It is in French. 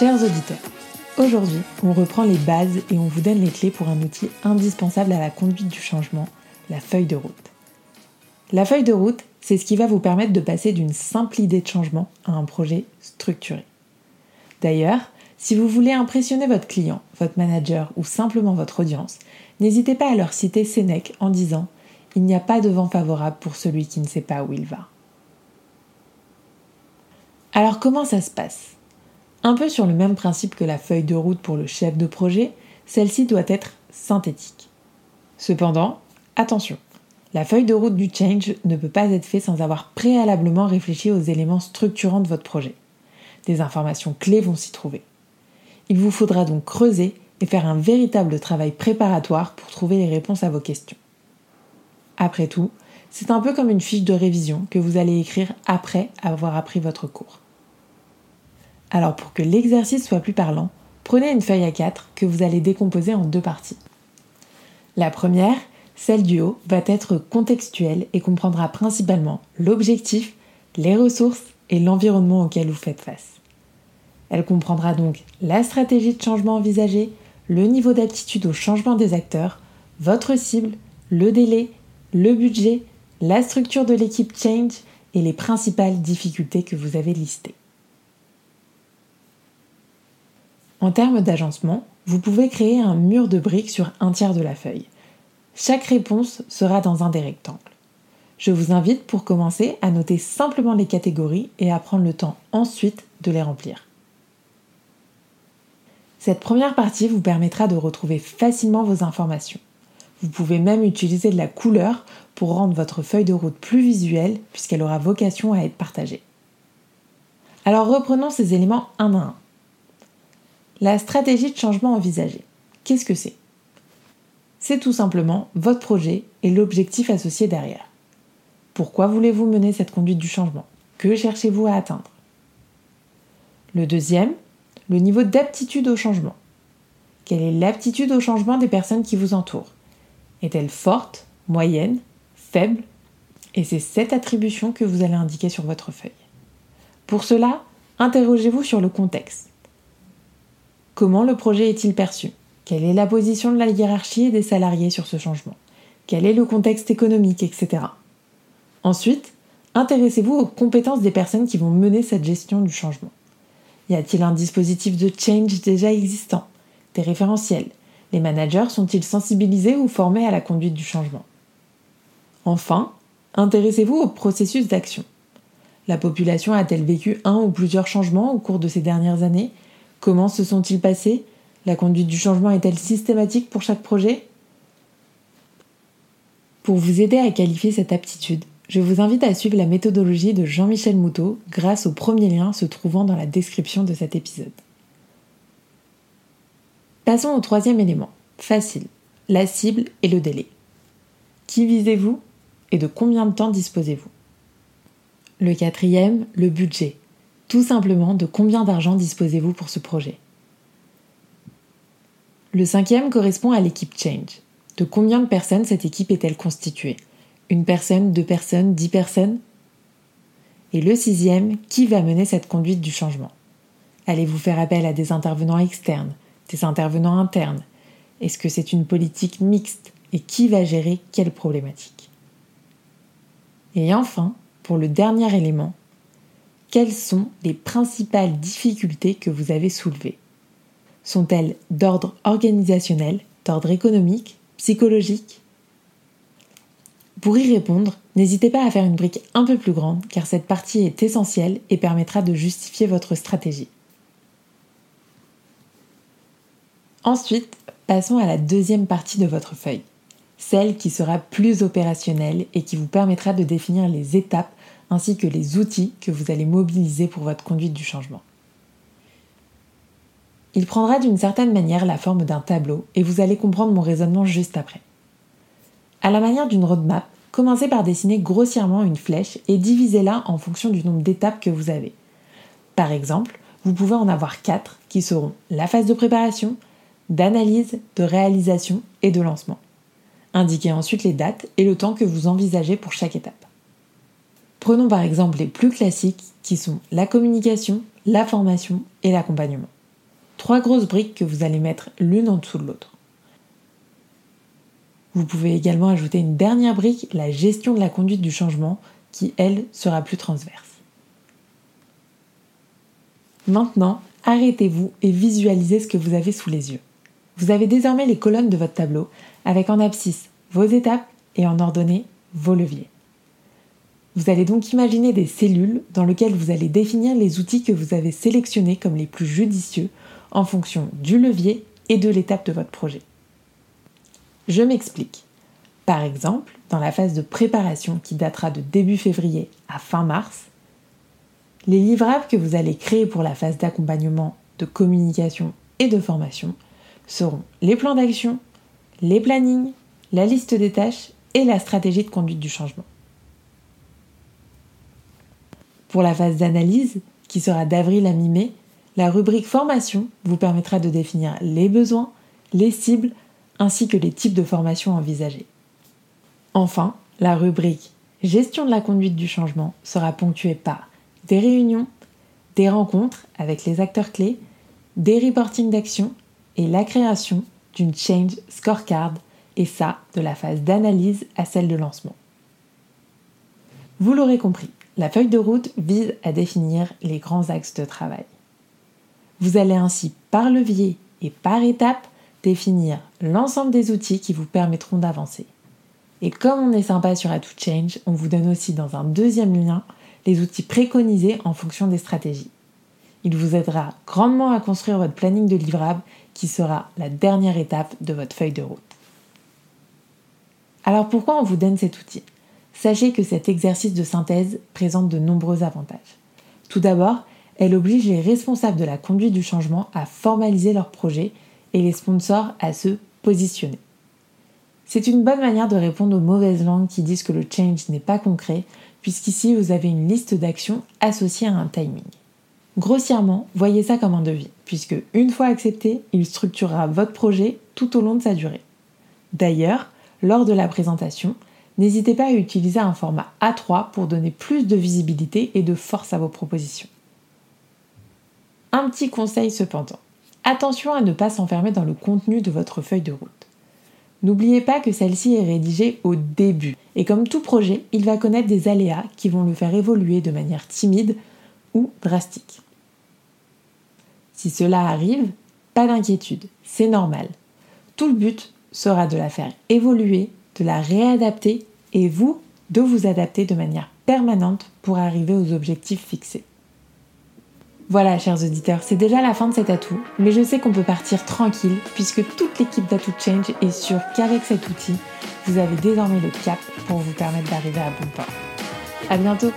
Chers auditeurs, aujourd'hui, on reprend les bases et on vous donne les clés pour un outil indispensable à la conduite du changement, la feuille de route. La feuille de route, c'est ce qui va vous permettre de passer d'une simple idée de changement à un projet structuré. D'ailleurs, si vous voulez impressionner votre client, votre manager ou simplement votre audience, n'hésitez pas à leur citer Sénèque en disant Il n'y a pas de vent favorable pour celui qui ne sait pas où il va. Alors comment ça se passe? Un peu sur le même principe que la feuille de route pour le chef de projet, celle-ci doit être synthétique. Cependant, attention, la feuille de route du change ne peut pas être faite sans avoir préalablement réfléchi aux éléments structurants de votre projet. Des informations clés vont s'y trouver. Il vous faudra donc creuser et faire un véritable travail préparatoire pour trouver les réponses à vos questions. Après tout, c'est un peu comme une fiche de révision que vous allez écrire après avoir appris votre cours. Alors pour que l'exercice soit plus parlant, prenez une feuille à 4 que vous allez décomposer en deux parties. La première, celle du haut, va être contextuelle et comprendra principalement l'objectif, les ressources et l'environnement auquel vous faites face. Elle comprendra donc la stratégie de changement envisagée, le niveau d'aptitude au changement des acteurs, votre cible, le délai, le budget, la structure de l'équipe Change et les principales difficultés que vous avez listées. En termes d'agencement, vous pouvez créer un mur de briques sur un tiers de la feuille. Chaque réponse sera dans un des rectangles. Je vous invite pour commencer à noter simplement les catégories et à prendre le temps ensuite de les remplir. Cette première partie vous permettra de retrouver facilement vos informations. Vous pouvez même utiliser de la couleur pour rendre votre feuille de route plus visuelle puisqu'elle aura vocation à être partagée. Alors reprenons ces éléments un à un. La stratégie de changement envisagée. Qu'est-ce que c'est? C'est tout simplement votre projet et l'objectif associé derrière. Pourquoi voulez-vous mener cette conduite du changement? Que cherchez-vous à atteindre? Le deuxième, le niveau d'aptitude au changement. Quelle est l'aptitude au changement des personnes qui vous entourent? Est-elle forte, moyenne, faible? Et c'est cette attribution que vous allez indiquer sur votre feuille. Pour cela, interrogez-vous sur le contexte. Comment le projet est-il perçu? Quelle est la position de la hiérarchie et des salariés sur ce changement? Quel est le contexte économique, etc. Ensuite, intéressez-vous aux compétences des personnes qui vont mener cette gestion du changement. Y a-t-il un dispositif de change déjà existant? Des référentiels? Les managers sont-ils sensibilisés ou formés à la conduite du changement? Enfin, intéressez-vous au processus d'action. La population a-t-elle vécu un ou plusieurs changements au cours de ces dernières années? Comment se sont-ils passés? La conduite du changement est-elle systématique pour chaque projet? Pour vous aider à qualifier cette aptitude, je vous invite à suivre la méthodologie de Jean-Michel Moutot grâce au premier lien se trouvant dans la description de cet épisode. Passons au troisième élément, facile, la cible et le délai. Qui visez-vous et de combien de temps disposez-vous? Le quatrième, le budget. Tout simplement, de combien d'argent disposez-vous pour ce projet. Le cinquième correspond à l'équipe Change. De combien de personnes cette équipe est-elle constituée? Une personne, deux personnes, dix personnes? Et le sixième, qui va mener cette conduite du changement? Allez-vous faire appel à des intervenants externes, des intervenants internes? Est-ce que c'est une politique mixte? Et qui va gérer quelle problématique? Et enfin, pour le dernier élément, quelles sont les principales difficultés que vous avez soulevées? Sont-elles d'ordre organisationnel, d'ordre économique, psychologique? Pour y répondre, n'hésitez pas à faire une brique un peu plus grande car cette partie est essentielle et permettra de justifier votre stratégie. Ensuite, passons à la deuxième partie de votre feuille, celle qui sera plus opérationnelle et qui vous permettra de définir les étapes ainsi que les outils que vous allez mobiliser pour votre conduite du changement. Il prendra d'une certaine manière la forme d'un tableau et vous allez comprendre mon raisonnement juste après. À la manière d'une roadmap, commencez par dessiner grossièrement une flèche et divisez-la en fonction du nombre d'étapes que vous avez. Par exemple, vous pouvez en avoir quatre qui seront la phase de préparation, d'analyse, de réalisation et de lancement. Indiquez ensuite les dates et le temps que vous envisagez pour chaque étape. Prenons par exemple les plus classiques qui sont la communication, la formation et l'accompagnement. Trois grosses briques que vous allez mettre l'une en dessous de l'autre. Vous pouvez également ajouter une dernière brique, la gestion de la conduite du changement, qui, elle, sera plus transverse. Maintenant, arrêtez-vous et visualisez ce que vous avez sous les yeux. Vous avez désormais les colonnes de votre tableau, avec en abscisse vos étapes et en ordonnée vos leviers. Vous allez donc imaginer des cellules dans lesquelles vous allez définir les outils que vous avez sélectionnés comme les plus judicieux en fonction du levier et de l'étape de votre projet. Je m'explique. Par exemple, dans la phase de préparation qui datera de début février à fin mars, les livrables que vous allez créer pour la phase d'accompagnement, de communication et de formation seront les plans d'action, les plannings, la liste des tâches et la stratégie de conduite du changement. Pour la phase d'analyse, qui sera d'avril à mi-mai, la rubrique formation vous permettra de définir les besoins, les cibles, ainsi que les types de formation envisagés. Enfin, la rubrique gestion de la conduite du changement sera ponctuée par des réunions, des rencontres avec les acteurs clés, des reportings d'action et la création d'une change scorecard, et ça de la phase d'analyse à celle de lancement. Vous l'aurez compris, la feuille de route vise à définir les grands axes de travail. Vous allez ainsi par levier et par étape définir l'ensemble des outils qui vous permettront d'avancer. Et comme on est sympa sur Atout Change, on vous donne aussi dans un deuxième lien les outils préconisés en fonction des stratégies. Il vous aidera grandement à construire votre planning de livrables qui sera la dernière étape de votre feuille de route. Alors pourquoi on vous donne cet outil? Sachez que cet exercice de synthèse présente de nombreux avantages. Tout d'abord, elle oblige les responsables de la conduite du changement à formaliser leur projet et les sponsors à se positionner. C'est une bonne manière de répondre aux mauvaises langues qui disent que le change n'est pas concret, puisqu'ici vous avez une liste d'actions associée à un timing. Grossièrement, voyez ça comme un devis, puisque une fois accepté, il structurera votre projet tout au long de sa durée. D'ailleurs, lors de la présentation, n'hésitez pas à utiliser un format A3 pour donner plus de visibilité et de force à vos propositions. Un petit conseil cependant. Attention à ne pas s'enfermer dans le contenu de votre feuille de route. N'oubliez pas que celle-ci est rédigée au début, et comme tout projet, il va connaître des aléas qui vont le faire évoluer de manière timide ou drastique. Si cela arrive, pas d'inquiétude, c'est normal. Tout le but sera de la faire évoluer, de la réadapter et vous de vous adapter de manière permanente pour arriver aux objectifs fixés. Voilà, chers auditeurs, c'est déjà la fin de cet atout, mais je sais qu'on peut partir tranquille puisque toute l'équipe d'Atout Change est sûre qu'avec cet outil, vous avez désormais le cap pour vous permettre d'arriver à bon port. À bientôt!